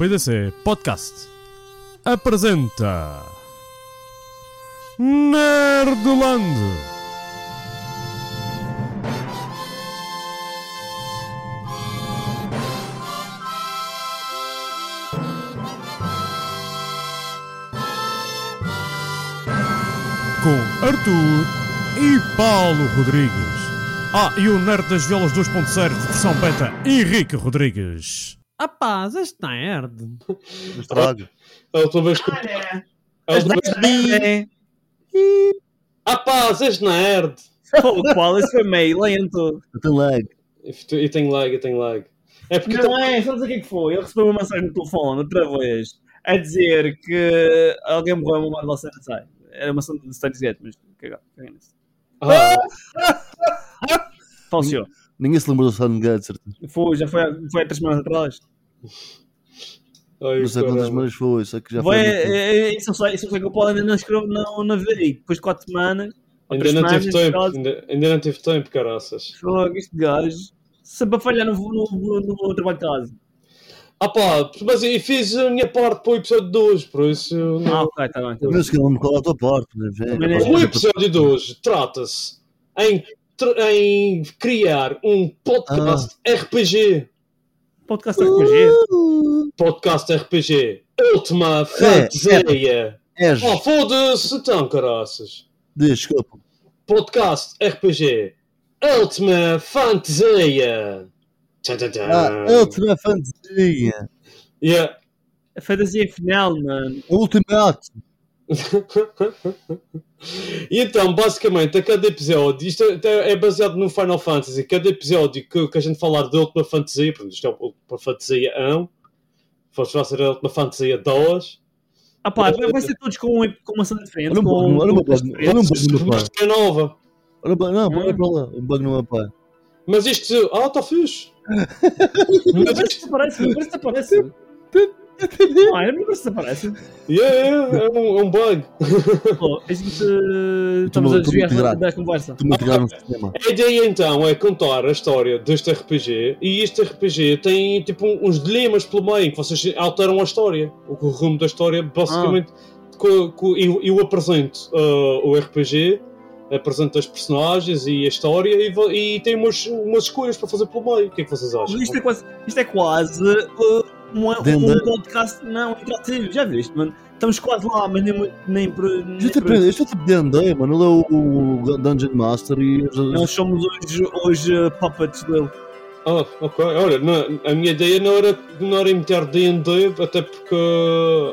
PDC Podcast apresenta Nerdland. Com Arthur e Paulo Rodrigues. Ah, e o Nerd das Violas 2.0 versão beta, Henrique Rodrigues. Rapaz, este nerd. Estrago. A última vez que. Olha, A última vez... Rapaz, és nerd! Pô, Paulo, isso foi meio lento. Eu tenho lag. E tenho lag, eu tenho lag. É porque. Não é, sabes o que é que foi? Ele recebeu uma mensagem no telefone outra vez a dizer que alguém morreu uma Marvel sai. Era uma cena de Stanley Gate, mas nisso. Ah, Falseou. Ninguém se lembrou do Sun God, certeza. Foi, já foi, há- foi há três semanas atrás. ai, Não sei quantas semanas foi, só que já Foi, foi. é, é, isso eu sei, isso eu sei que o Paulo ainda não escreveu, não, não veio. Depois de quatro semanas, Ainda não tive semanas, tempo, ainda, ainda não tive tempo, caraças. fogo, este gajo, sempre a falhar no, no, no, no trabalho de casa. Ah pá, mas eu fiz a minha parte para o episódio 2, por isso. Ah, Não... ok, está bem. Tá Eu bem. sei que não me cola a tua parte. né, O episódio de hoje trata-se em, em criar um podcast Ah. RPG. Podcast RPG. Podcast RPG. Última É, fantasia. És. Oh, foda-se então, caraças. Desculpa. Podcast RPG Última Fantasia. Tchan, tchan, tchan. Ah, a última fantasia. Yeah. A fantasia final, mano. Ato. e então, basicamente, a cada episódio, isto é, é baseado no Final Fantasy, cada episódio que, que a gente falar de Última Fantasia, portanto, isto é a Última Fantasia 1, fosse vai ser a Última Fantasia 2, Ah pá, vai vai ser todos com, com uma cena diferente. Olha um bug, olha um bug, olha um bug no mas é nova. Olha não, Hum. olha para lá. Um bug no meu pai. Mas isto, ah, está fixe. Não mas parece que isto, desaparece, não parece que Ah, não yeah, yeah, é, um, é um bug. Pô, a gente eh, estamos a desviar da conversa. Tu me sistema. A ideia então é contar a história deste RPG e este RPG tem tipo um- uns dilemas pelo meio que vocês alteram a história. O, rumo da história, basicamente. co- co- eu, eu apresento ah, o RPG, apresento as personagens e a história e, e tem umas, umas escolhas para fazer pelo meio. O que é que vocês acham? Isto é quase, isto é quase uh, um, um podcast não interativo. Já viste, mano? Estamos quase lá, mas nem, muito- nem por. nem Já te por- aprendi, eu já te aprendi, mano. Ele é o, o Dungeon Master e. Nós somos hoje, hoje uh, puppets dele. Ah, ok. Olha, não- a minha ideia não era, não era meter D&D, até porque...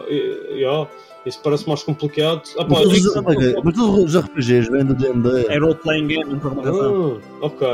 eh, yeah, isso parece mais complicado. Ah, pá, Mas todos os- mas todos os RPGs vêm do D&D. É role-playing game, não programação. Ah, ok.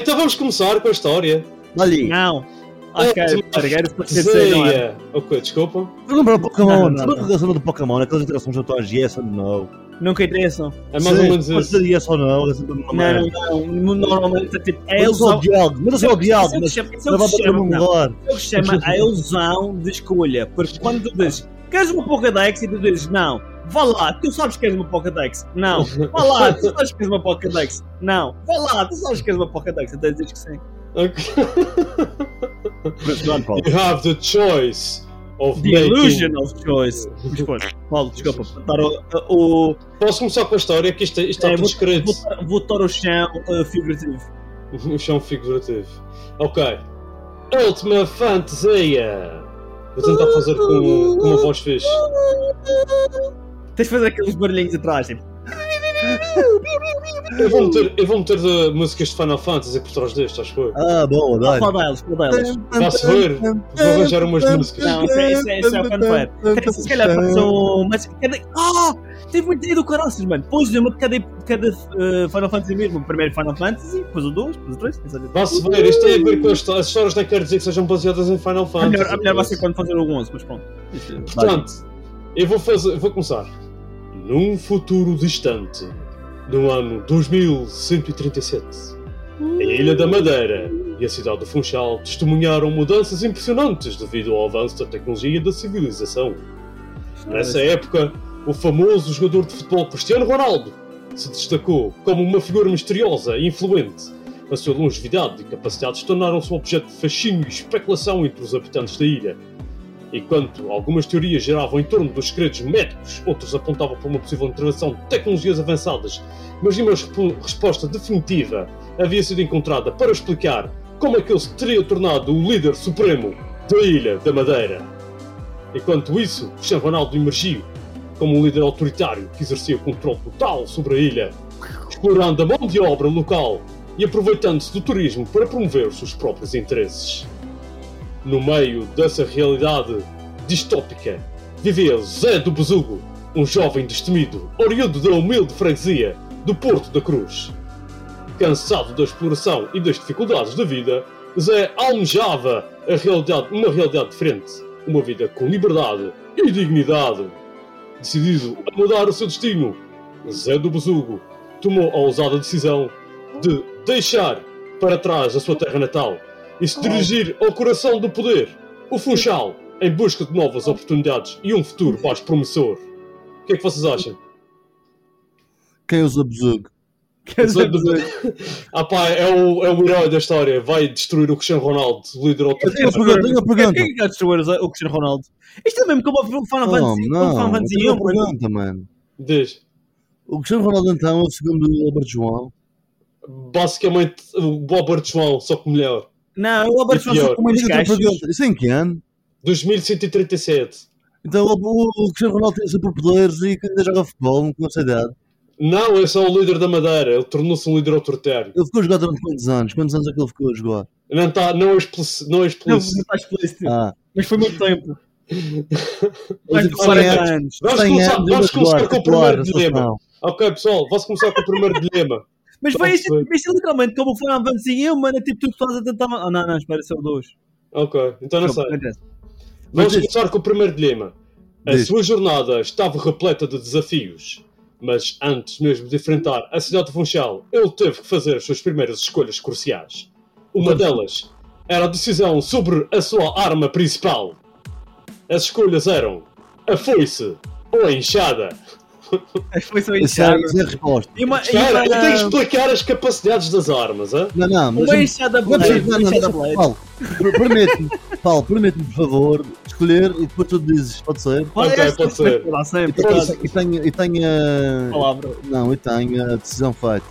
Então vamos começar com a história. Ali. Não. Ok, Última peraí, era para esquecer, não é? Fantasia. Ok, desculpa. Vou lembrar o Pokémon. Não, não, não. a cena do Pokémon? Aquelas interações atuais, yes ou no? Nunca interessam. É mais ou menos Pode isso. ser yes ou é uma Não, merda. não, não. Normalmente é tipo. É ilusão. diálogo, o diálogo, Isso é o que mas é não o que chama- não. É se a ilusão de escolha. Porque quando tu dizes, queres uma Pokédex? E tu dizes, não. Vá lá, tu sabes que queres uma Pokédex? Não. Vá lá, tu sabes que queres uma Pokédex? Não. Vá lá, tu sabes que queres uma Pokédex? Até dizes que sim. Paulo. You have the choice of The making... illusion of choice. Mas Paulo, desculpa. Botar o, o, Posso começar com a história, que isto, isto está é, tudo vou, escrito. vou, vou botar o chão uh, figurativo. O chão figurativo. Ok. Última fantasia. Vou tentar fazer com, com uma voz fixe. Tens de fazer aqueles barulhinhos atrás, tipo. Eu vou meter, eu vou meter de músicas de Final Fantasy por trás destes, acho que foi. Ah, boa, dá. Qual delas? Qual delas? Vai-se ver. Vou arranjar umas músicas. Não, isso é, isso é, isso é o fanfare. Quer- Se calhar passou. Mas cada. Ah! Teve muita ideia do caraças, mano. Pôs uma de cada, cada eh, Final Fantasy mesmo. O primeiro Final Fantasy, depois o 2, depois o 3. quem sabe? Vai-se ver, isto tem a ver com as, as histórias, não quer dizer que sejam baseadas em Final A Fantasy. melhor, a melhor vai ser quando fazer o 11, mas pronto. Portanto, eu vou, fazer, vou começar. Num futuro distante, no ano 2137, a Ilha da Madeira e a cidade do Funchal testemunharam mudanças impressionantes devido ao avanço da tecnologia e da civilização. Nessa época, o famoso jogador de futebol Cristiano Ronaldo se destacou como uma figura misteriosa e influente. A sua longevidade e capacidades tornaram-se um objeto de fascínio e especulação entre os habitantes da ilha. Enquanto algumas teorias geravam em torno dos segredos médicos, outros apontavam para uma possível intervenção de tecnologias avançadas, mas nenhuma respo- resposta definitiva havia sido encontrada para explicar como é que ele se teria tornado o líder supremo da Ilha da Madeira. Enquanto isso, Cristiano Ronaldo emergiu como um líder autoritário que exercia controle total sobre a ilha, explorando a mão de obra local e aproveitando-se do turismo para promover os seus próprios interesses. No meio dessa realidade distópica, vivia Zé do Besugo, um jovem destemido, oriundo da humilde freguesia do Porto da Cruz. Cansado da exploração e das dificuldades da vida, Zé almejava realidade, uma realidade diferente, uma vida com liberdade e dignidade. Decidido a mudar o seu destino, Zé do Besugo tomou a ousada decisão de deixar para trás a sua terra natal e se dirigir ao coração do poder, o Funchal, em busca de novas oportunidades e um futuro mais promissor. O que é que vocês acham? Quem usa besugo? Zé do Besugo- ah pá, é o, é o herói da história, vai destruir o Cristiano Ronaldo, o líder Eu tenho uma pergunta, tenho uma pergunta. Quem é que vai destruir o Cristiano Ronaldo? Isto é mesmo como o Final Não, Fantasy. como o Final não, eu tenho 1, uma pergunta, mano. Diz. O Cristiano Ronaldo então é o segundo Albert João. Basicamente, o Robert João, só que melhor. Não, o Albert só com muitos Tenho outra gajos. pergunta. Isso em que ano? 2137. Então o, Cristiano Ronaldo tem superpoderes e que ainda joga futebol com essa idade. Não, esse é o líder da Madeira, ele tornou-se um líder autoritário. Ele ficou a jogar durante quantos anos? Quantos anos é que ele ficou a jogar? Não, tá, não é explícito. Não é explícito. não está explícito. Ah, Mas foi muito tempo. Tipo, 40 cem anos. Vamos 100 começar, anos vamos começar com o primeiro dilema. Ok, pessoal, vamos começar com o primeiro dilema. Mas foi Não isto, isto literalmente como o Final Fantasy 1, mano. É tipo tu estás a tentar. Ah, não, não, espera, esse é o 2. Ok, então não sei. Vamos começar com o primeiro dilema. A Diz. sua jornada estava repleta de desafios, mas antes mesmo de enfrentar a cidade de Funchal, ele teve que fazer as suas primeiras escolhas cruciais. Uma delas era a decisão sobre a sua arma principal. As escolhas eram a foice ou a enxada. Foi só Isso é, isso é a resposta. E uma, e Espera, eu tenho que explicar as capacidades das armas, hein? Não, não, mas. uma enxada Não, blade. não, não, enxada não, blade. Paulo, per- permite-me, Paulo, permite-me, por favor, escolher e depois tu dizes, pode ser? Olha, Ok, esta pode ser. foi lá E e tenho, e tenho a... Palavra. Não, e tenho a decisão feita.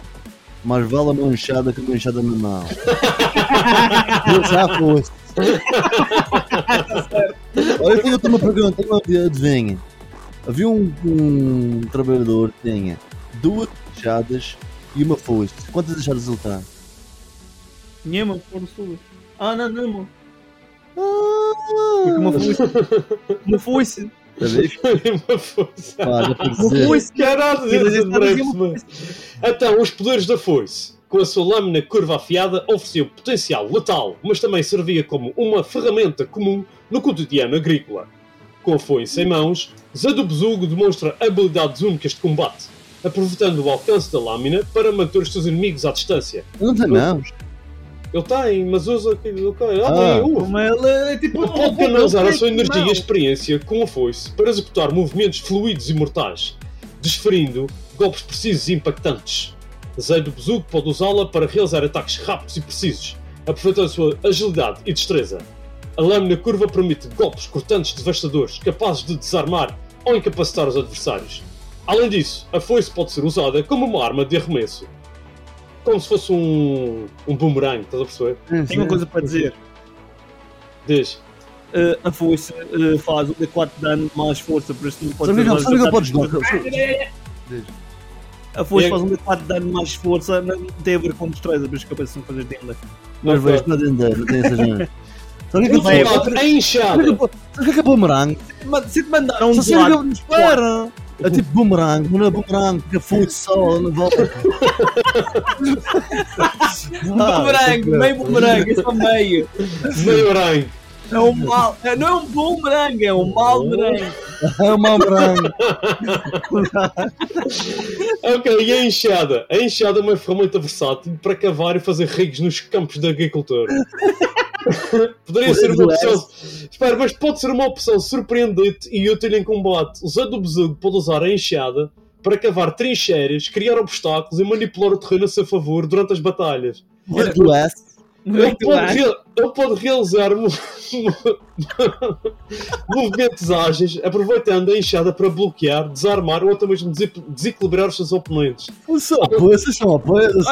Mais vale uma enxada que uma enxada na mão. Eu já foste. Olha, eu tenho outra uma pergunta, adivinha. Havia um, um trabalhador que tinha duas enxadas e uma foice. Quantas enxadas ele tem? Nenhuma, foram suas. Ah, não, não, Porque uma foice. Uma foice. Ver? Uma foice. Para Uma foice. Caralho, breve, Então, os poderes da foice, com a sua lâmina curva afiada, ofereciam potencial letal, mas também servia como uma ferramenta comum no cotidiano agrícola. Com a foice em mãos, Zé do Besugo demonstra habilidades únicas de combate, aproveitando o alcance da lâmina para manter os seus inimigos à distância. Não tem mãos. Ele tem, mas usa. Ok, ah, Ah. Como ele é tipo. Ele pode canalizar a sua energia e experiência com a foice para executar movimentos fluidos e mortais, desferindo golpes precisos e impactantes. Zé do Bezugo pode usá-la para realizar ataques rápidos e precisos, aproveitando a sua agilidade e destreza. A lâmina curva permite golpes cortantes devastadores, capazes de desarmar ou incapacitar os adversários. Além disso, a foice pode ser usada como uma arma de arremesso. Como se fosse um, um boomerang, estás a perceber? Tenho uma coisa para dizer. Diz. Uh, a foice uh, faz um D4 de dano mais força, por isso não pode Sabe ser sabe o que ele pode mais jogar? Diz. A foice E- faz um D4 de dano mais força, não tem a ver com destreza, mas coisas de enda. Mas Ok. vejo, não tem não tem essa gente. Sabe o que é O que é inchada. Sabe o que é que é boomerang? Se te mandaram um D4, espera! É tipo boomerang, mas não é boomerang, porque foi só, não volta. bumerangue, meio bumerangue, é só meio. Meio orange. É um mal, é- não é um bumerangue, é um mal merengue. É uma boomerang. Ok, e a enxada? A enxada é uma ferramenta versátil para cavar e fazer rigos nos campos de agricultura. Poderia ser uma opção. Espera, mas pode ser uma opção surpreendente e útil em combate. Usando o besugo, pode usar a enxada para cavar trincheiras, criar obstáculos e manipular o terreno a seu favor durante as batalhas. Muito Ele pode, ele pode realizar mo- mo- movimentos ágeis, aproveitando a enxada para bloquear, desarmar ou até mesmo desequilibrar os seus oponentes. Apoios, vocês são apoios.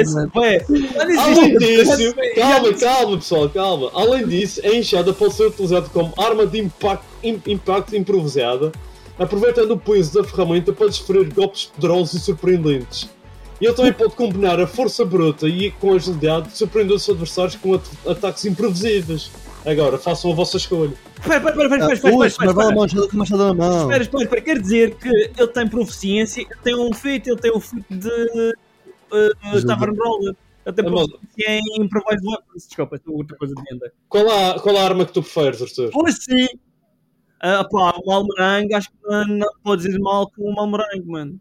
Esse. Olha Além isso. disso, calma, calma pessoal, calma. Além disso, a enxada pode ser utilizada como arma de impacto, im- impacto improvisada, aproveitando o peso da ferramenta para desferir golpes poderosos e surpreendentes. E ele também pode combinar a força bruta e com a agilidade, surpreendendo os seus adversários com at- ataques imprevisíveis. Agora, façam a vossa escolha. Espera, espera, espera, espera, espera, mas espera, com machado na mão. Espera, espera, espera, quer dizer que ele tem proficiência, ele tem um feito, ele tem um feito de uh, Tavern Roller. Ele tem mas- proficiência em Improvised Weapons. Desculpa, é outra coisa de venda. Qual a, qual a arma que tu preferes, Arthur? Pois sim. Ah, pá, o Malmerangue, acho que não, não pode dizer mal com o Malmerangue, mano.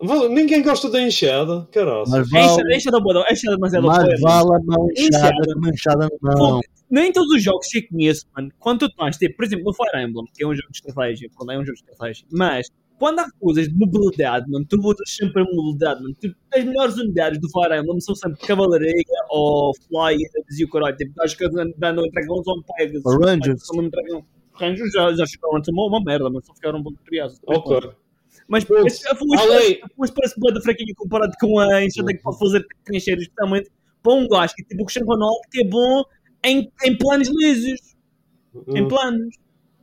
Vale- Ninguém gosta da enxada, caralho. Mas vale, encha da boa, encha demasiado mais poder. vale a mão inchada Inchada. que uma enxada na mão. Nem todos os jogos que eu conheço, mano, quando tu tens, tipo, por exemplo, no Fire Emblem, que é um jogo de estratégia, quando é um jogo de estratégia, mas quando há coisas de mobilidade, mano, tu usas sempre a mobilidade, mano. Tu, as melhores unidades do Fire Emblem são sempre cavalaria ou flyers e o caralho, tipo, acho que andando em dragões ou em pegas. Rangers. Rangers já, já ser uma, uma merda, mas só ficaram um pouco criados. Ok. Mas Pronto. Além- parece, a Fuas parece bué da fraquinha comparado com a enxada que pode fazer trincheiras, especialmente para um gajo que é tipo o Cristiano Ronaldo, que é bom em, em planos lisos. Em Hum, planos.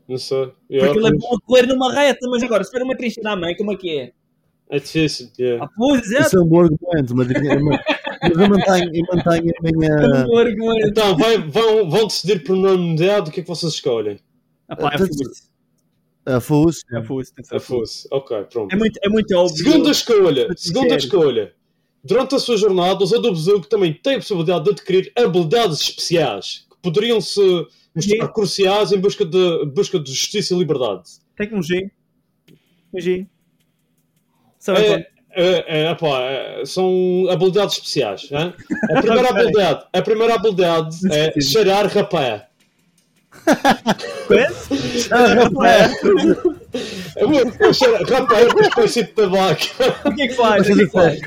não sei. Porque ele é bom a correr numa reta, mas agora, se for uma trincheira à mãe, como é que é? é difícil. yeah. Ah, pois é, Isso é um bom argumento, mas, mas eu mantenho, eu mantenho a minha. um argumento. Então, vai- vão, vão decidir por unanimidade o que é que vocês escolhem. Ah, pá, é Fuas. A Fus. É que ser A fosse. Ok, pronto. É muito, é muito óbvio. Segunda escolha. Segunda sério. escolha. Durante a sua jornada, o Zé Besugo também tem a possibilidade de adquirir habilidades especiais que poderiam se mostrar Sim. cruciais em busca de, busca de justiça e liberdade. Tecnologia. Tecnologia. Sabe É, é, é, é, são habilidades especiais. hein? A primeira habilidade, a primeira habilidade é cheirar rapé. Conhece? É Rapé é uma espécie de tabaco. O que é que faz? O é faz?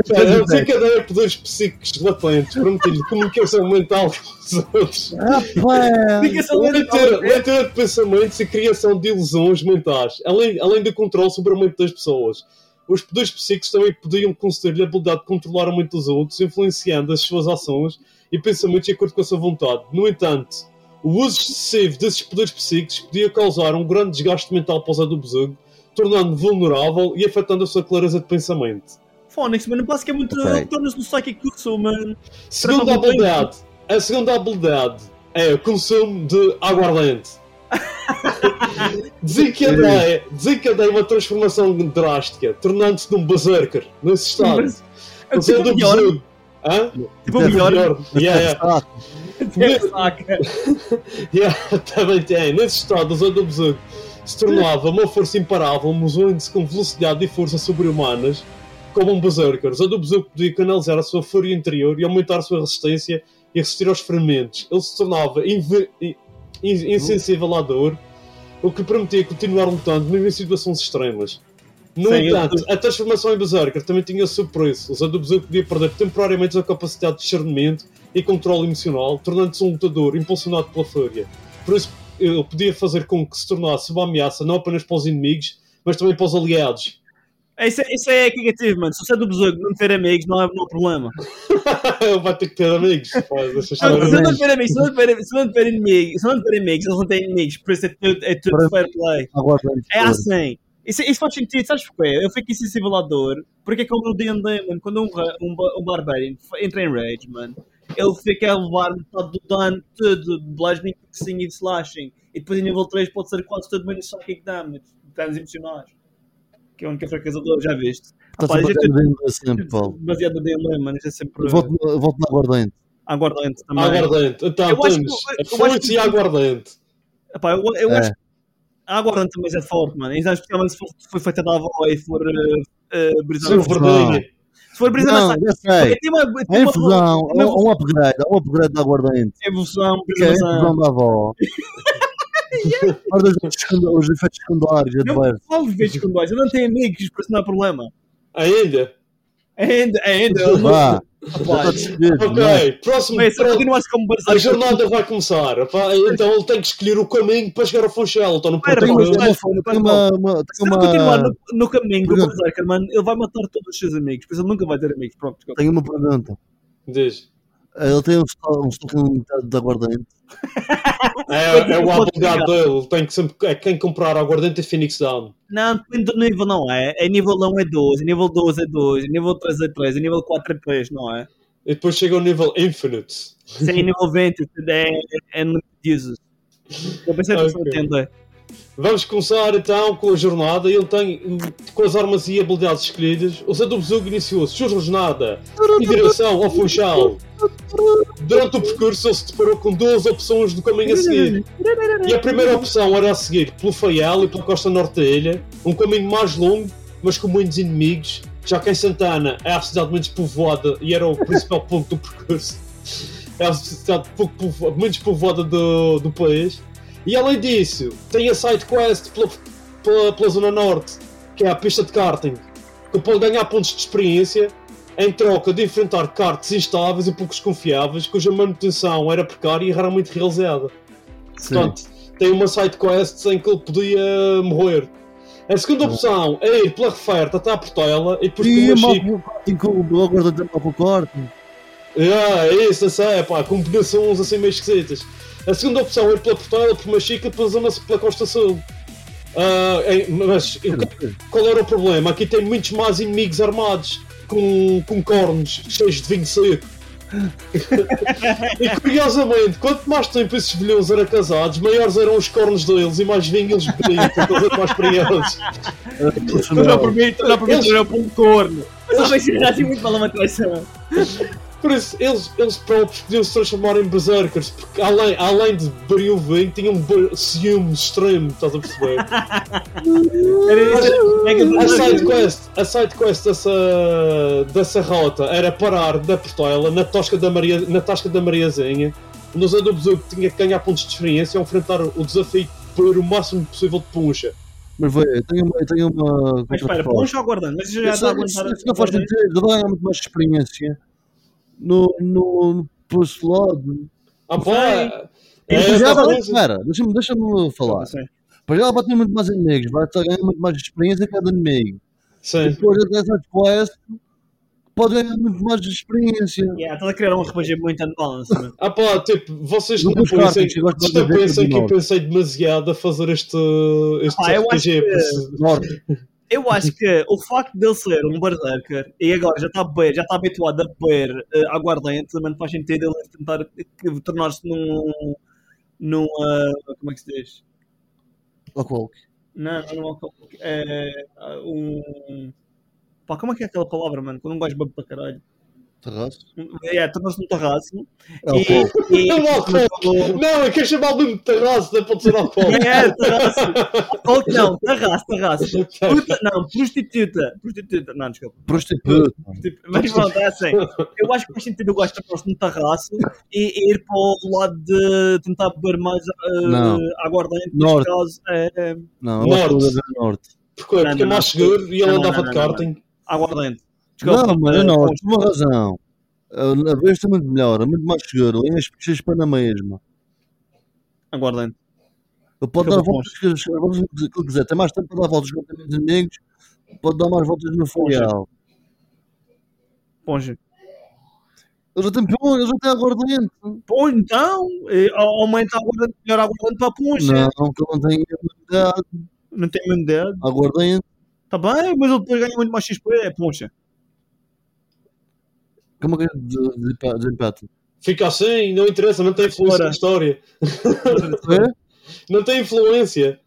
Poderes psíquicos latentes, permitindo comunicação mental com os outros. Rapaz! Leitura de pensamentos e criação de ilusões mentais, além, além do controle sobre a mente das pessoas. Os poderes psíquicos também podiam conceder-lhe a habilidade de controlar a mente dos outros, influenciando as suas ações e pensamentos de acordo com a sua vontade. No entanto, o uso excessivo desses poderes psíquicos podia causar um grande desgaste mental para o Zé do tornando-o vulnerável e afetando a sua clareza de pensamento. Fónix, mano, basicamente Ok. torna-se no Psychic Kusu, mano. Segunda Trata muito bem. habilidade. A segunda habilidade é o consumo de aguardente. desencadeia, desencadeia uma transformação drástica, tornando-se num berserker nesse estado. Mas- O Zé Tipo do melhor. Hã? Tipo melhor. Melhor. Yeah, yeah. É. Yeah, também tem. Nesse estado, o Zé do se tornava uma força imparável, movendo-se com velocidade e força sobre-humanas, como um berserker. O do podia canalizar a sua fúria interior e aumentar a sua resistência e resistir aos ferimentos. Ele se tornava insensível à dor, o que permitia continuar lutando mesmo em situações extremas. No Sim, entanto, a transformação em Berserker também tinha o seu preço. O Besugo podia perder temporariamente a capacidade de discernimento e controle emocional, tornando-se um lutador impulsionado pela fúria. Por isso, ele podia fazer com que se tornasse uma ameaça não apenas para os inimigos, mas também para os aliados. Isso, é- isso é negativo, mano. Se você é do besouro não ter amigos, não não há problema. ele vai ter que ter amigos. Se não tiver amigos, se não tiver, inimigos, se não tiver amigos, eles não têm inimigos, por isso é tudo, é tudo fair play. É assim. Isso, isso faz sentido, sabes porquê? Eu fico insensível à dor, porque é como no D&D, mano, quando um, um, um Barbarian entra em Rage, mano, ele fica a levar metade do dano tudo, de bludgeoning, fixing e de slashing, e depois em nível 3 pode ser quase todo menos psychic damage, danos emocionais, que é a única fraqueza do já viste? Está Pá, sempre a gente- a vender sempre, Paulo. Baseado no D&D, mano, isto é sempre Volto, na aguardente. aguardante também. Aguardente. Então, Eu acho temos que- e a aguardente. Epá, eu, eu É. acho que a aguardante também é forte, mano, ainda especialmente se for, for feita da avó e for uh, uh, brisada. Se for brisada, Não, sei. tem uma, É tem uma, infusão, uma é um upgrade, é um upgrade da aguardente. evolução, Que é a infusão brisação. da avó. Guarda os, efeitos secundários Não adversos. falo vezes com dois, eu não tenho amigos, por isso não há problema. Ainda? Ainda, ainda, não. Vá, Rapaz, não é? Ok, próximo. Como A jornada vai começar. pá, Então ele tem que escolher o caminho para chegar ao Funchal. Então não pode mas uma, se tem ele continuar no, no caminho do berserker, mano, ele vai matar todos os seus amigos, por isso ele nunca vai ter amigos. Pronto, tenho uma pergunta. Diz. Ele tem um estoque um estoque limitado de aguardente. É, é o Pode abogado dele. Tem que sempre, é quem comprar aguardente é Phoenix Down. Não, depende do nível, não é? É nível 1 é 12, nível 12 é 2, nível 3 é 3, nível 4 é 3, não é? E depois chega ao nível Infinite. É nível 20, é, é no Jesus. Eu pensei que você Ok. entender. Vamos começar então com a jornada. Ele tem, com as armas e habilidades escolhidas, o Zé do Besugo iniciou a sua jornada em direção ao Funchal. Durante o percurso, ele se deparou com duas opções do caminho a seguir. E a primeira opção era a seguir pelo Faial e pela costa norte da ilha, um caminho mais longo, mas com muitos inimigos, já que em Santana é a cidade menos povoada e era o principal ponto do percurso. É a cidade pouco povo- menos povoada do, do país. E além disso, tem a side quest pela, pela, pela zona norte, que é a pista de karting, que pode ganhar pontos de experiência em troca de enfrentar karts instáveis e poucos confiáveis, cuja manutenção era precária e raramente realizada. Sim. Portanto, tem uma side quest em que ele podia morrer. A segunda opção é ir pela referta até à Portela e depois E com a o aguardente é mal com o corte. Ah, é isso, eu sei, pá, combinações assim meio esquisitas. A segunda opção é ir pela Portela, por uma depois anda pela Costa Sul. Em- mas qual era o problema? Aqui tem muitos mais inimigos armados com, com cornos cheios de vinho seco. e curiosamente, quanto mais tempo esses velhões eram casados, maiores eram os cornos deles e mais vinho eles bebiam, porque eles eram mais experientes. Tu não permite, tu não permite Eles- para um corno. Mas talvez seja assim muito mal uma traição. Por isso, eles, eles próprios podiam se transformar em berserkers, porque além, além de vinho, tinham um ciúme extremo, estás a perceber? Era isso. É que A side quest, a side quest dessa, dessa rota era parar na Portela, na, tosca da Maria, na tasca da Mariazinha, Zé do Besouro tinha que ganhar pontos de experiência ao enfrentar o desafio de pôr o máximo possível de puncha. Mas vê, eu tenho uma. Eu tenho uma Mas espera, contraproposta. poncha ou aguardando? Mas já está a Isso, isso, isso não faz sentido, ganhar muito mais experiência no, no, no posto lado. Ah, pá! É, Depois essa ela vai, espera, deixa-me deixa falar. Depois ela vai ter muito mais inimigos, vai estar a ganhar muito mais experiência a cada inimigo. Sim. Depois dessa quest, pode ganhar muito mais experiência. Yeah, estás a criar um RPG muito unbalanced. Ah pá, tipo, vocês Não pensem, eu ver pensem que eu pensei demasiado a fazer este, este Ah, eu acho RPG. que- porque- Norte. Eu acho que o facto dele ser um berserker e agora já está beber, já está habituado a beber eh, aguardente, também faz sentido ele tentar tornar-se num. num. ah, como é que se diz? Alcoólico. Não, não, não, é, ah, um. Pá, como é que é aquela palavra, mano? Quando um gajo bebe para caralho. Terraço. É, tornou-se num terraço. Alcoólico. E, É um alcoólico! Não, é que é chamado de terraço, não pode ser alcoólico. É, terraço. Alcoólico não, terraço, terraço. Puta, não, prostituta. Prostituta, não, desculpa. Prostituta. Tipo, Mas pronto, é assim. Eu acho que faz sentido eu gosto de tornar-se no terraço e, e ir para o lado de tentar beber mais uh, Não. aguardente. Norte. Caso, é, é Não, Norte. Porque, Não, porque é não, mais não. seguro e ele Não, andava não, de não, não, karting. aguardente. Não, mas é eh, por uma razão. A vez é muito melhor, é muito mais seguro. E as pessoas para na mesma. Ele pode Fica dar voltas que ele quiser. Tem mais tempo para dar voltas com os inimigos. Pode dar mais voltas no folial. Ponge. Ele já tem pão, ele já tem aguardente. Pô, então, eh, aumenta a aguardente, melhor aguardente para a poncha. Não, que ele não tem imunidade. Não tem mesmo dedo. Aguardente. Tá bem, mas ele depois ganha muito mais XP, é poncha. Como é que é de- de- desempate? Fica assim, não interessa, não tem influência na história. É? Não tem influência.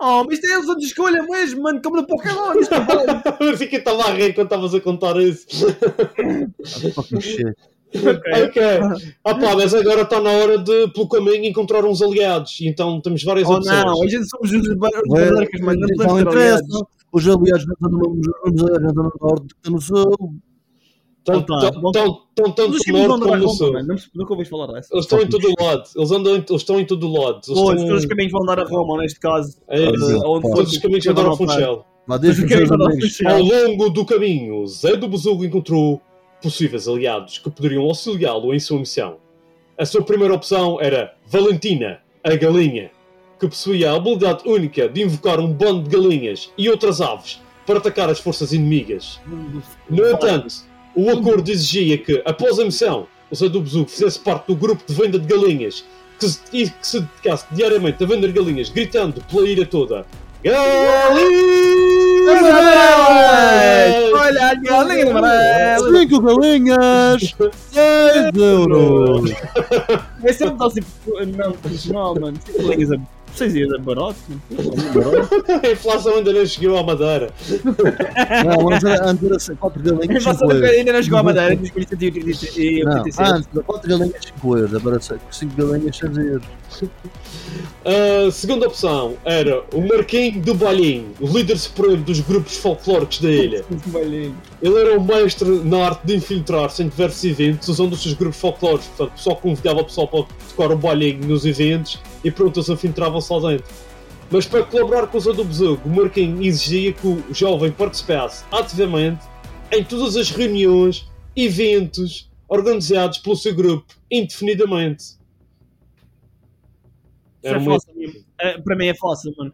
Oh, mas isto é eles de escolha mesmo, mano, como no Pokémon. Isto é. Fiquei que estava a rir quando estavas a contar isso. Ok. ok. Ah pá, mas agora está na hora de, pelo caminho, encontrar uns aliados. Então temos várias Oh opções. não, a gente somos os bar- os Ué, berserkers, mano, não interessa. aliados. Os aliados não estão no os aliados não estão no norte, estão no sul. Tanto, Tá, tão, bom. tão, tão, tanto norte como a no sul. Nunca ouviste falar dessa. Eles estão em todo o lado. Eles, andam, em- eles estão em todo o lado. Estão... todos os caminhos vão dar a Roma, neste caso. É. Eh, Todos os caminhos vão dar amigos. Funchal. Ao longo do caminho, Zé do Besugo encontrou possíveis aliados que poderiam auxiliá-lo em sua missão. A sua primeira opção era Valentina, a galinha, que possuía a habilidade única de invocar um bando de galinhas e outras aves para atacar as forças inimigas. No entanto, o acordo exigia que, após a missão, o Besugo fizesse parte do grupo de venda de galinhas que se, e que se dedicasse diariamente a vender galinhas, gritando pela ilha toda: Galinhas! Olha, a galinha amarela. Cinco galinhas! 6 euros! É sempre tipo. Não, profissional, mano. Tipo, galinhas Seis dias é barato. A inflação ainda não chegou à Madeira. Não, mas era 4 A galinhas, inflação 5 euros. ainda não chegou à Madeira, em 2087. Não, antes era 4 galinhas, 5 euros. Agora 5 galinhas, 6 euros. A segunda opção era o Marquinho do Balhinho, o líder supremo dos grupos folclóricos da ilha. Ele era o mestre na arte de infiltrar-se em diversos eventos usando os seus grupos folclóricos. Portanto, o pessoal convidava o pessoal para tocar o balhinho nos eventos e pronto, eles infiltravam-se dentro. Mas para colaborar com o Zé do Besugo, o Marquinho exigia que o jovem participasse ativamente em todas as reuniões, eventos organizados pelo seu grupo, indefinidamente. É fácil. É, para mim é fácil, mano.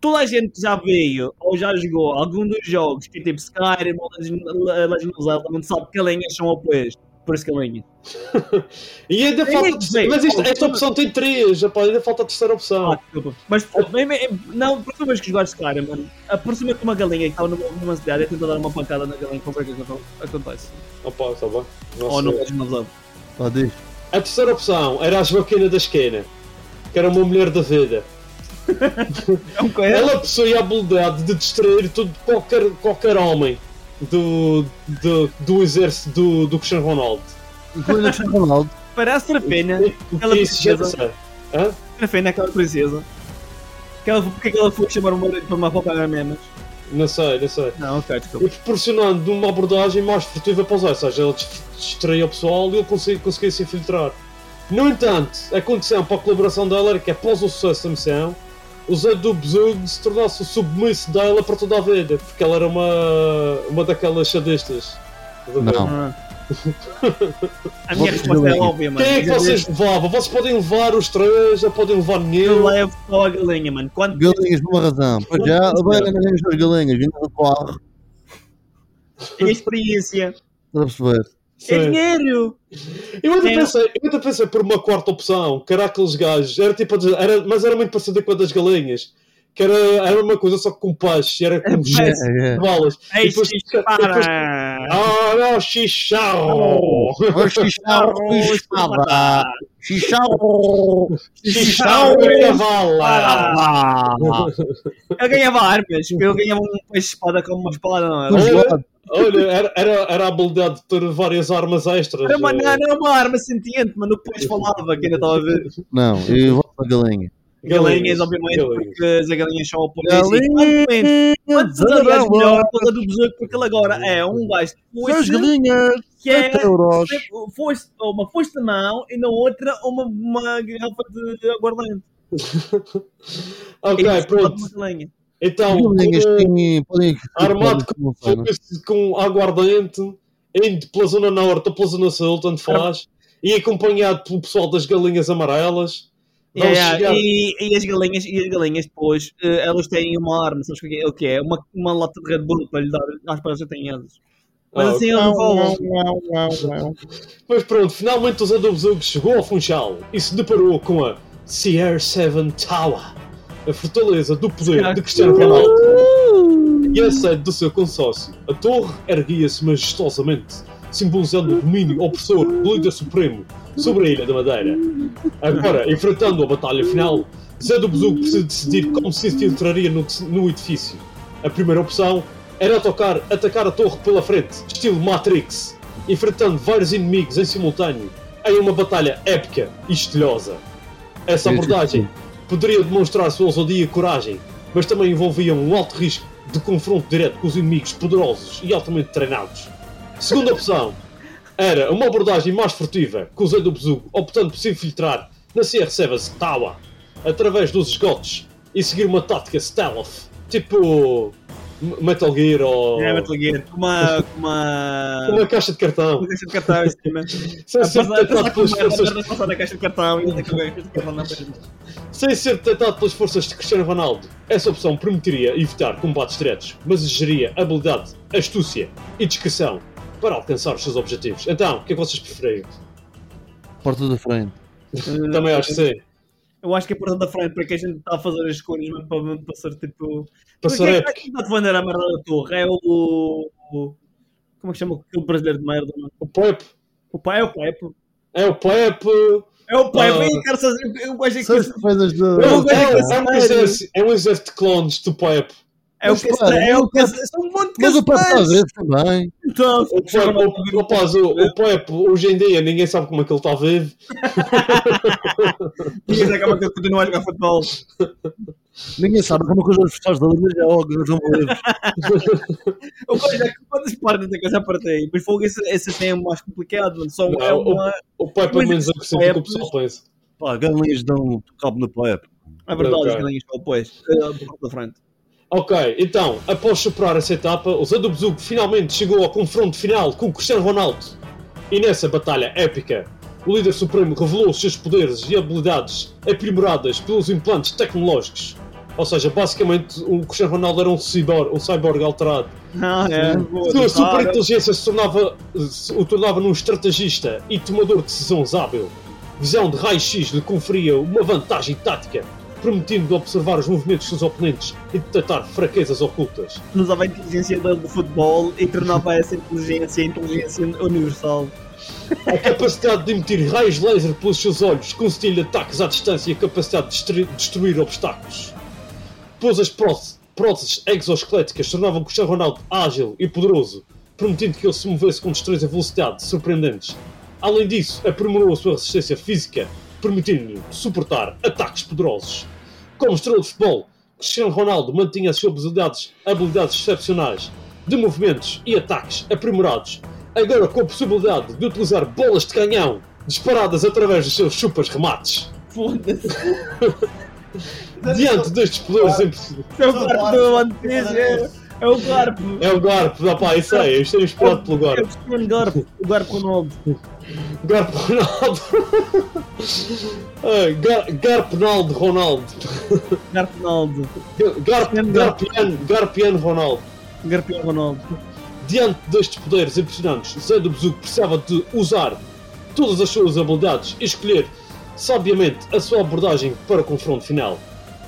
Toda a gente que já veio ou já jogou algum dos jogos, que é tipo Skyrim ou Legend of Zelda, também sabe que galinhas são apoios. Por isso galinhas. E ainda falta. que Mas isto- esta opção tem três, rapaz, ainda falta a terceira opção. Ah, desculpa. Mas é- não, por vez que jogaste Skyrim, mano, aproxima-te de uma galinha que estava numa, numa cidade e tenta dar uma pancada na galinha, qualquer coisa não acontece. Opa, tá bem. Não Ou of Zelda. Pá, diz. A terceira opção era a Joaquina da Esquina, que era uma mulher da vida. É. Ela possuía a habilidade de distrair todo, qualquer, qualquer homem do, do, do exército do, do Cristiano Ronaldo. Incluindo o Cristiano Ronaldo. Parece Serafina. O que Ela isso já precisa. sei. Hã? Serafina, aquela princesa. Que ela, porque é que ela foi chamar o marido para uma poucar menos? Não sei, não sei. Não, ok, desculpa. E proporcionando uma abordagem mais furtiva para os olhos, ou seja, ela dis- distraía o pessoal e ele conseguia, conseguia se infiltrar. No entanto, a condição para a colaboração dela era que após o sucesso da missão, o Zé do Besugo se tornasse o submisso dela para toda a vida, porque ela era uma, uma daquelas sadistas. Não. A minha resposta é óbvia, mano. Quem é que vocês levavam? Vocês podem levar os três, já podem levar Eu nenhum. levo só a galinha, mano. Quando Galinhas uma razão. Pois já, bem, ganhamos duas galinhas, vindo do carro. tem experiência, Estás a perceber? É dinheiro. Eu ainda, É. pensei, eu ainda pensei por uma quarta opção, que era aqueles gajos, era tipo, era, mas era muito parecida com a das galinhas, que era, era uma coisa só com peixe, era com peixe. É, é. balas. Ei, E depois- xixi, depois- para! Ah, não, xixão! O espada. Xixar o... Xixão e cavala! Eu ganhava armas, eu ganhava um peixe espada como uma espada, não era? lá, Olha, era, era, era a habilidade de ter várias armas extras. Era uma, não, era uma arma sentiente, mano. O peixe falava, que ainda estava a ver. Não, eu vou para a galinha. Galinhas, obviamente, Galinhas. porque as galinhas são apoios. Galinhas, Quantos aliás melhor pela do Besouro, porque ele agora é um gajo de foice, galinhas, que é 7 euros. foice, uma foice de mão e na outra uma, uma garrafa de aguardente. Ok, pronto. Então, Galinhas têm- podem... armado com, com aguardente, indo pela zona norte ou pela zona sul, tanto faz, e acompanhado pelo pessoal das galinhas amarelas. Yeah, chegar- e, e as galinhas, e as galinhas depois, eh, elas têm uma arma, sabes o que é? O que é? Uma, uma lata de Red Bull para lhe dar, às já têm asas. Mas Ah, assim eles voam. Mas pronto, finalmente o Zé do Besugo chegou ao Funchal e se deparou com a Sierra 7 Tower, a fortaleza do poder de Cristiano Ronaldo e a sede do seu consórcio. A torre erguia-se majestosamente, simbolizando o domínio opressor do líder supremo sobre a Ilha da Madeira. Agora, enfrentando a batalha final, Zé do Besugo precisa decidir como se infiltraria no, no edifício. A primeira opção era atacar, atacar a torre pela frente, estilo Matrix, enfrentando vários inimigos em simultâneo, em uma batalha épica e estilhosa. Essa abordagem poderia demonstrar sua ousadia e coragem, mas também envolvia um alto risco de confronto direto com os inimigos poderosos e altamente treinados. Segunda opção era uma abordagem mais furtiva, com o do Besugo optando por se infiltrar na CR7 Tower através dos esgotos e seguir uma tática stealth, tipo Metal Gear ou É, Metal Gear. Com uma. Com uma. uma caixa de cartão, Uma caixa de cartão cima. sem ser detectado pelas forças na caixa de cartão e. Sem ser detectado pelas forças de Cristiano Ronaldo, essa opção permitiria evitar combates diretos, mas exigiria habilidade, astúcia e discrição para alcançar os seus objetivos. Então, o que é que vocês preferem? Porta da frente. Também acho que sim. Eu acho que é por da frente para que a gente está a fazer as escolhas mesmo para, mesmo para ser tipo. Para ser é que está a vender a merda da torre? É o. o- Como é que chama aquele brasileiro de merda? mano? O Pepe. O pai é o Pepe. É o Pepe. É o Pepe. Ah. Eu quero fazer. Eu gosto São que as coisas de. Eu É, gosto é, é um exército, é um exército de clones do Pepe. É o Mas, que pá, é o que São um monte de Mas o ver também. Então, O o, rapaz, o, o Pepe, hoje em dia, ninguém sabe como é que ele está vivo. Ninguém sabe como é que ele continua a jogar futebol. Ninguém sabe como é que os outros fechos da Liga já jogam, já vão ver. Eu gosto é que quantas partes é que eu já partei. Mas fogo, esse, esse assim é mais complicado. Só Não, é uma. O Pepe é Mas menos agressivo do que o pessoal pensa. Pá, galinhas dão cabo no Pepe. É verdade, os galinhas só depois. É, da frente. Ok, então, após superar essa etapa, o Zé do Besugo finalmente chegou ao confronto final com o Cristiano Ronaldo. E nessa batalha épica, o líder supremo revelou os seus poderes e habilidades aprimoradas pelos implantes tecnológicos. Ou seja, basicamente, o Cristiano Ronaldo era um cyborg, um cyborg alterado. Ah, é. Sua super inteligência se tornava, se- o tornava num estrategista e tomador de decisões hábil. Visão de raio-x lhe conferia uma vantagem tática, permitindo observar os movimentos dos seus oponentes e detectar fraquezas ocultas. Usava a inteligência do, futebol e tornava essa inteligência a inteligência universal. A capacidade de emitir raios laser pelos seus olhos, concedendo ataques à distância e a capacidade de destru- destruir obstáculos. Pois as próteses, próteses exoesqueléticas tornavam Cristiano Ronaldo ágil e poderoso, permitindo que ele se movesse com destreza e velocidade surpreendentes. Além disso, aprimorou a sua resistência física, permitindo-lhe suportar ataques poderosos. Como estrela de futebol, Cristiano Ronaldo mantinha as suas habilidades, habilidades excepcionais de movimentos e ataques aprimorados, agora com a possibilidade de utilizar bolas de canhão disparadas através dos seus chupas remates. Foda-se. Diante destes poderes impossíveis. É o garpo. É, é o garpo. É o Garp, dá pá, isso aí, eu estou inspirado pelo É Garp. o garpo. O garpo Ronaldo. Garp Ronaldo. Ah, Gar- Garpenaldo Ronaldo. Garpo Ronaldo. Garp, Garpian Ronaldo. Garpião Ronaldo. Diante destes poderes impressionantes, Zé do Besugo precisava de usar todas as suas habilidades e escolher sabiamente a sua abordagem para o confronto final.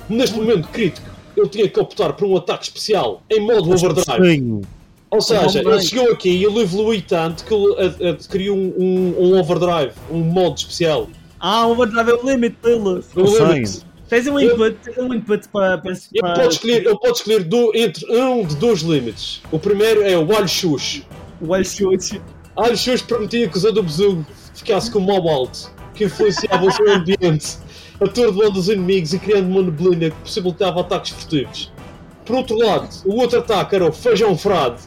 Neste momento crítico, ele tinha que optar por um ataque especial em modo overdrive. Ou seja, ele chegou aqui e ele evoluiu tanto que ele ad- adquiriu um, um, um overdrive, um modo especial. Ah, o overdrive é o limite dele. Eu Sei. lembro-te. Tens um input, tens um input para. para, Ele para- pode escolher, ele pode escolher do- entre um de dois limites. O primeiro é o Wild Shush. O Wild Shoot. Wild Shush permitia que o Zé do Besugo ficasse com o mau alto, que influenciava o seu ambiente, atordoando os inimigos e criando uma neblina que possibilitava ataques furtivos. Por outro lado, o outro ataque era o Feijão Frade,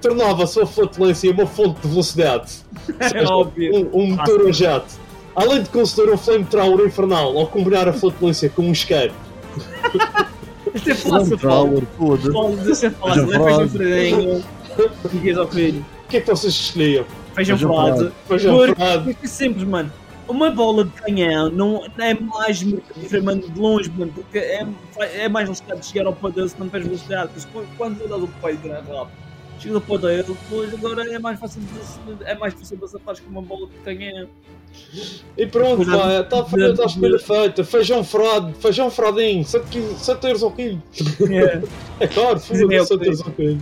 tornava a sua flatulência uma fonte de velocidade. É óbvio. um, um motor a jato. Além de conceder um flamethrower infernal ao combinar a flatulência com um isqueiro. Isto é fácil, Paulo. Paulo, deixa eu falar. Não é feijão filho. O que é que vocês escolhiam? Feijão Feijão frado. Feijão frade. Porque é simples, mano. Uma bola de canhão não é mais mortífera, mano, de longe, mano, porque é, é mais velocidade de chegar ao poder se não tens velocidade. Mas quando- tu dás o peito, é rápido. Chega ao poder, depois agora é mais fácil de, é mais fácil de safar com uma bola de canhão. E pronto, está está a escolha feita. Feijão frado, feijão fradinho, 7 euros ao quilo. É, É claro, é foda-se, o 7 euros ao quilo.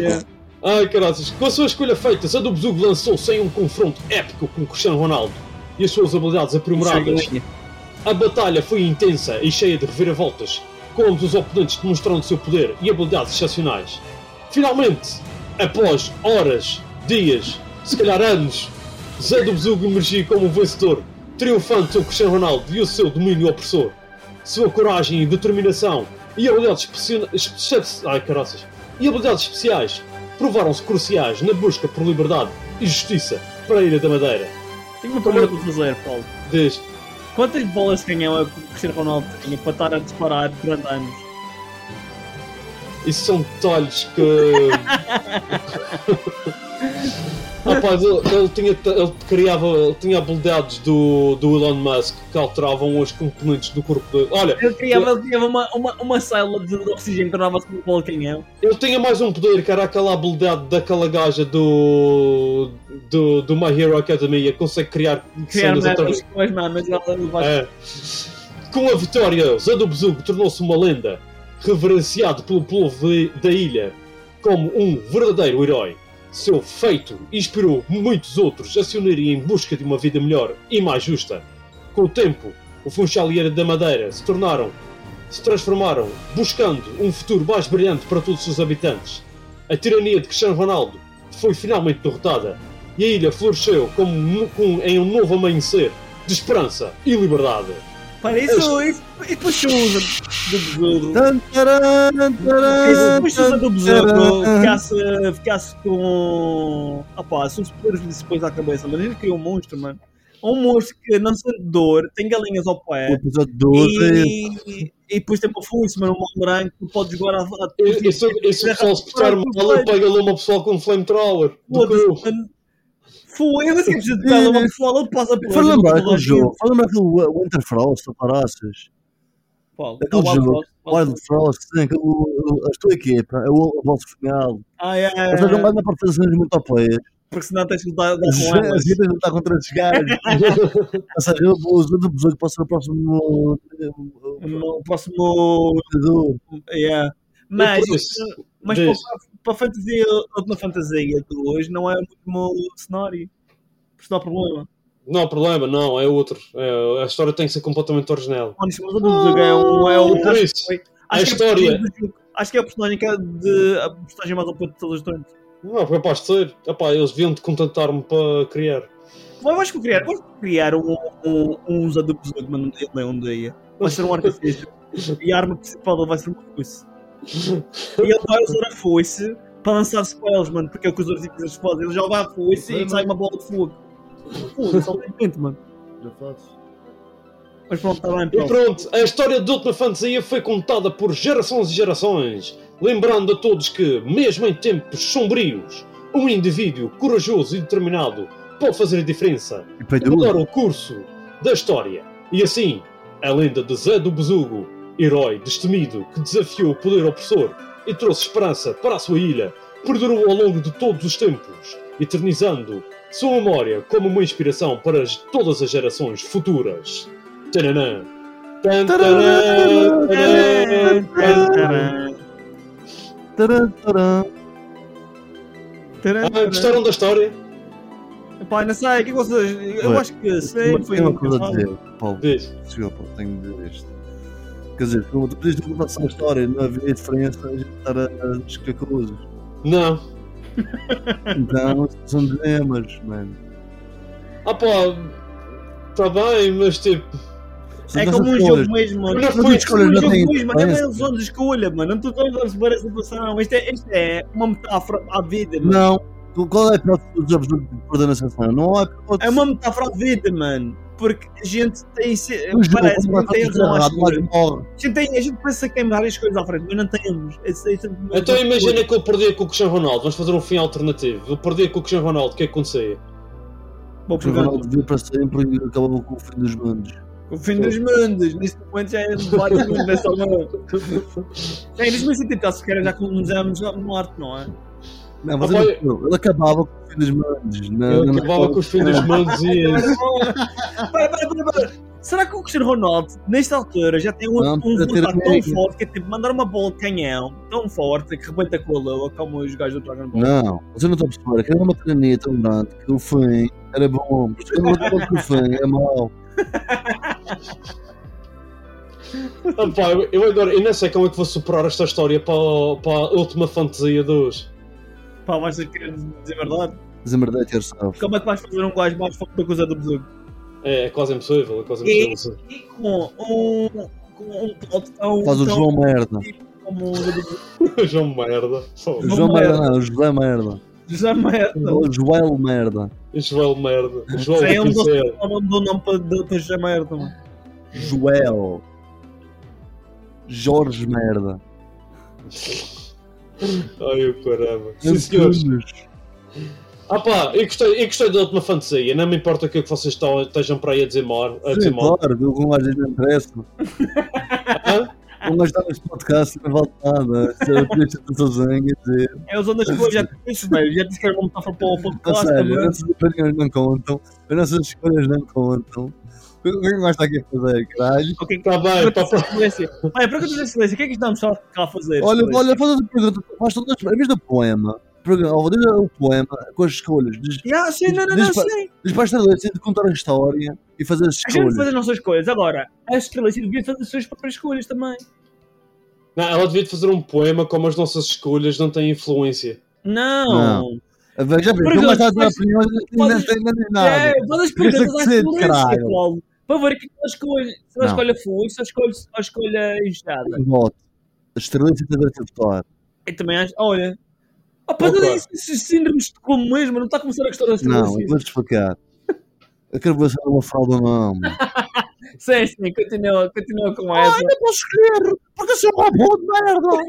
é. Ai, caraças, com a sua escolha feita, Zé do Besugo lançou-se em um confronto épico com Cristiano Ronaldo e as suas habilidades aprimoradas. A batalha foi intensa e cheia de reviravoltas, com ambos os oponentes demonstrando seu poder e habilidades excepcionais. Finalmente, após horas, dias, se calhar anos, Zé do Besugo emergiu como vencedor, triunfando sobre Cristiano Ronaldo e o seu domínio opressor. Sua coragem e determinação e habilidades, especi... espe- Ai, e habilidades especiais provaram-se cruciais na busca por liberdade e justiça para a Ilha da Madeira. Tenho uma pergunta para fazer, Paulo. Diz, Quantas bolas canhão é o Cristiano Ronaldo tinha para estar a disparar durante anos? Isso são detalhes que. Rapaz, ele, ele tinha, ele criava, ele tinha habilidades do, do Elon Musk que alteravam os componentes do corpo dele. Olha, Ele criava, ele criava uma, uma, uma célula de oxigênio que tornava-se bola de canhão. ele tinha mais um poder que era aquela habilidade daquela gaja do. do, do My Hero Academia, consegue criar, Criar cenas através- com as mamas. É. Com a vitória, Besugo tornou-se uma lenda, reverenciado pelo povo de- da ilha como um verdadeiro herói. Seu feito inspirou muitos outros a se unirem em busca de uma vida melhor e mais justa. Com o tempo, o Funchal e a da Madeira se tornaram, se transformaram, buscando um futuro mais brilhante para todos os seus habitantes. A tirania de Cristiano Ronaldo foi finalmente derrotada e a ilha floresceu como nu- com- em um novo amanhecer de esperança e liberdade. Para isso, isso, e depois se usa do besouro. E se usa do besouro ficasse, ficasse com. Opá, são os poderes depois à cabeça, mas ele criou um monstro, mano. Um monstro que não sente dor, tem galinhas ao O pé. episódio 12 E, e depois tem uma foice, mano, um mal branco, tu podes jogar a. E, e se, e se o pessoal se portar mal, ele pega lá uma pessoa com um flamethrower. Do Foda-se, cu. mano. Foi, eu não sei preciso de tela, uma pessoa, passa por Foi lembrar aquele jogo, foi lembrar aquele Winter Frost, ou caraças. Paulo, Aquele jogo, Wild Frost, sim, que o- o- a tua equipa, é o vosso final. Ah, é, é, não é, vai dar para fazer muito opeias. porque senão tens que dar As com elas. vidas não está contra esses gajos. Ou seja, eu vou usar o episódio para ser o próximo. No próximo. Yeah. Mas, isso, mas para, para a fantasia, a última fantasia de hoje não é o mesmo cenário. Por isso não há problema. Não há problema, não, é outro. É, a história tem que ser completamente original. Isso é um jogo, é um. É um Por isso, foi- a acho que é história- Acho que é a personagem que é de, a personagem mais oponente de todas as torres. não é capaz de ser. Epá, eles deviam de contentar-me para criar. Vai- Vais criar, vais criar um, um, mas não dia, nem um dia. Vai ser um artifício. E a arma principal vai ser uma foice. E ele vai usar a foice para lançar spells, mano, porque é o que os artifícios fazem. Ele joga a foice e sai uma bola de fogo. Foda-se, obviamente, mano. Já faço. Mas pronto, está bem, E pronto. pronto, a história de Última Fantasia foi contada por gerações e gerações, lembrando a todos que, mesmo em tempos sombrios, um indivíduo corajoso e determinado pode fazer a diferença E e mudar o curso da história. E assim, a lenda de Zé do Besugo, herói destemido que desafiou o poder opressor e trouxe esperança para a sua ilha, perdurou ao longo de todos os tempos, eternizando sua memória como uma inspiração para as- todas as gerações futuras. Tananã. Ah, gostaram da história? Pá, não sei, o que é vocês. Eu acho que sei, foi Tenho uma coisa a dizer, Paulo. Diz. Desculpa, tenho de dizer isto. Quer dizer, tu tu podias ter contado essa história, não havia diferença a gente estar a, a coisas. Não. Então, são dilemas, mano. Ah pá, tá bem, mas tipo. É São como um jogo mesmo, mano. Não É foi como um escolha, jogo não tem mesmo, mano. É uma ilusão de escolha, mano. Não estou a separar essa situação. Isto é, isto é uma metáfora à vida, mano. Não, qual é a piloto dos jogos de coordenação? Não há. É uma metáfora à vida, mano. Porque a gente tem. Parece que não tem razão às coisas. A gente, tem, a gente pensa que tem várias coisas à frente, mas não temos. É Então imagina que eu perdia com o Cristiano Ronaldo. Vamos fazer um fim alternativo. Eu perdia com o Cristiano Ronaldo, o que é que acontecia? O Ronaldo devia para sempre e acabava com o fim dos mundos. O fim dos mundos, neste momento já é vários mundos nessa mão. É, em 2070 se calhar já colonizamos a Marte, não é? Não, mas ele, ele acabava com os filhos mandos. na- Ele acabava com os filhos mandos e esse. Pera, pera, pera, pera. Será que o Cristiano Ronaldo, nesta altura, já tem um, Não, um tão forte que é tipo mandar uma bola de canhão tão forte que rebenta com a lua, como os gajos do Dragon Ball? Não, você não está a perceber. Aquela uma tirania tão grande que o fim era bom. Porque ele matava com o fim, é mau. Ah, pá, eu, eu agora, eu não sei como é que vou superar esta história para, para a última fantasia dos. Pá, vais ter que dizer a verdade. Desemmerdete yourself. Como é que vais fazer um gajo mais forte do que o Zé do Besouro? É, é quase impossível, é quase E, impossível. e com um, com um plot tão. Faz o tão João Merda. Como o Zé do. João Merda. João João Merda Merda. não, o José Merda. Já merda. O Joel Merda. Joel Merda. Joel é mudou o nome para, para já merda, mano. Joel. Jorge Merda. Ai, o caramba. Sim, senhores. Ah pá, eu gostei, eu gostei da última fantasia. Não me importa o que é que vocês estão- estejam para aí a dizer mal. A dizer Sim, mal. claro, que o gajo não interessa. O gajo está neste podcast não vale nada. Se eu queria estar sozinho a dizer. É as ondas que já te disse, velho. Já disse que era uma metáfora para o Ou podcast seja, também. as nossas opiniões não contam, as nossas escolhas não contam. O que é que o está aqui a fazer, caralho? Ok, Tá bem, Pergunta pá, em silêncio. Pai, pergunta em silêncio. O que é que estamos só cá a fazer? Olha, olha, faz outra pergunta. Faz todas, em vez do poema, ou diz o poema com as escolhas. Diz, Ah, sim, não, não, Diz não, sim. diz para a estrela de contar a história e fazer as A gente faz escolhas. as nossas coisas. Agora, a estrela devia fazer as suas próprias escolhas também. Não, ela devia fazer um poema como as nossas escolhas não têm influência. Não. Não. Já Pergunta, como está a mas- opinião, não tem não nada. É, faz as Essa perguntas à que silêncio, caralho. Paulo. Para ver o que ela escolhe. Se ela Não. escolhe foi, se ela escolhe, se ela escolhe inchada. Voto. A estrela de saber te votar. Eu também acho. Olha. Oh, pá, Ok. esses síndromes de como mesmo, não está a começar a gostar da estrela. Não, eu vou-te explicar. Eu quero ver se ela uma fralda não. Sim, sim, continua, continua com essa. não posso escolher, porque eu sou um robô de merda.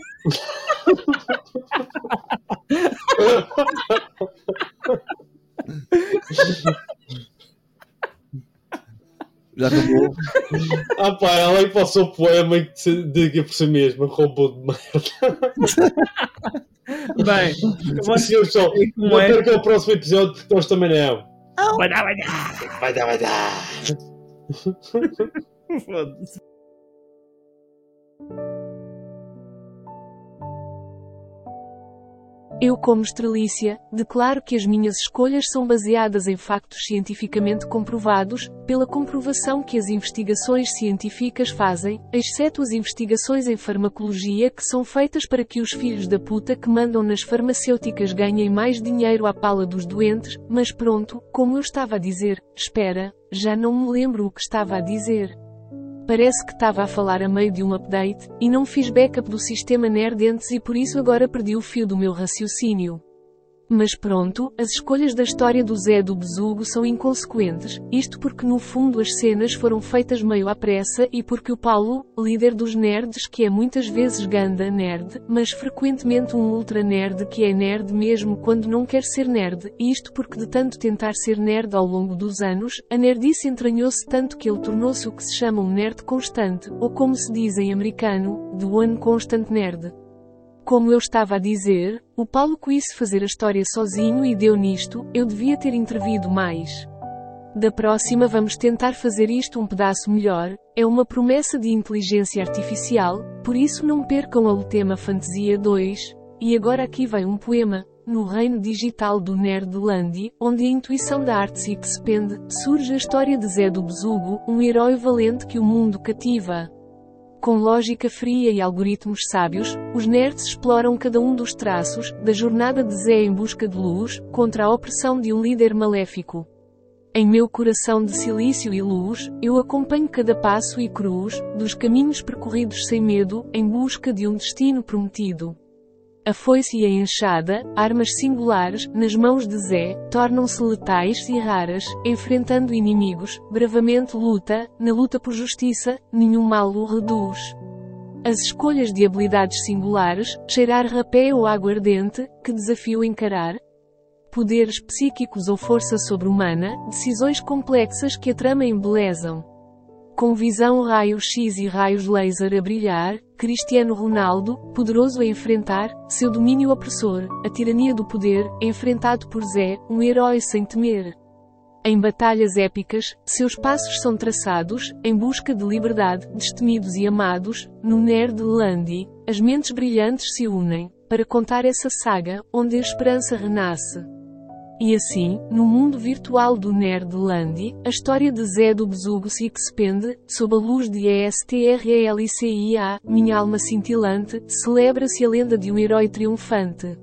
Já acabou? Ah pá, ela que passa o poema e que se diga por si mesma, robô de merda. Bem, que como não é. percam o próximo episódio porque nós também não. Vai dar, vai dar. Vai dar, vai dar. Foda-se. Eu, como estrelícia, declaro que as minhas escolhas são baseadas em factos cientificamente comprovados, pela comprovação que as investigações científicas fazem, exceto as investigações em farmacologia que são feitas para que os filhos da puta que mandam nas farmacêuticas ganhem mais dinheiro à pala dos doentes, mas pronto, como eu estava a dizer, espera, já não me lembro o que estava a dizer. Parece que estava a falar a meio de um update, e não fiz backup do sistema Nerdentes e por isso agora perdi o fio do meu raciocínio. Mas pronto, as escolhas da história do Zé do Besugo são inconsequentes, isto porque no fundo as cenas foram feitas meio à pressa e porque o Paulo, líder dos nerds que é muitas vezes ganda nerd, mas frequentemente um ultra nerd que é nerd mesmo quando não quer ser nerd, isto porque de tanto tentar ser nerd ao longo dos anos, a nerdice entranhou-se tanto que ele tornou-se o que se chama um nerd constante, ou como se diz em americano, the one constant nerd. Como eu estava a dizer, o Paulo quis fazer a história sozinho e deu nisto, eu devia ter intervido mais. Da próxima vamos tentar fazer isto um pedaço melhor, é uma promessa de inteligência artificial, por isso não percam a tema Fantasia 2, e agora aqui vem um poema, no reino digital do Nerdland, onde a intuição da arte se expende, surge a história de Zé do Besugo, um herói valente que o mundo cativa. Com lógica fria e algoritmos sábios, os nerds exploram cada um dos traços da jornada de Zé em busca de luz, contra a opressão de um líder maléfico. Em meu coração de silício e luz, eu acompanho cada passo e cruz, dos caminhos percorridos sem medo, em busca de um destino prometido. A foice e a enxada, armas singulares, nas mãos de Zé, tornam-se letais e raras, enfrentando inimigos, bravamente luta, na luta por justiça, nenhum mal o reduz. As escolhas de habilidades singulares, cheirar rapé ou aguardente, que desafio encarar? Poderes psíquicos ou força sobre-humana, decisões complexas que a trama embelezam. Com visão raio-x e raios laser a brilhar, Cristiano Ronaldo, poderoso a enfrentar, seu domínio opressor, a tirania do poder, enfrentado por Zé, um herói sem temer. Em batalhas épicas, seus passos são traçados, em busca de liberdade, destemidos e amados, no Nerdlandi, as mentes brilhantes se unem, para contar essa saga, onde a esperança renasce. E assim, no mundo virtual do Nerdlandi, a história de Zé do Besugo se expende, sob a luz de ESTRLCIA, minha alma cintilante, celebra-se a lenda de um herói triunfante.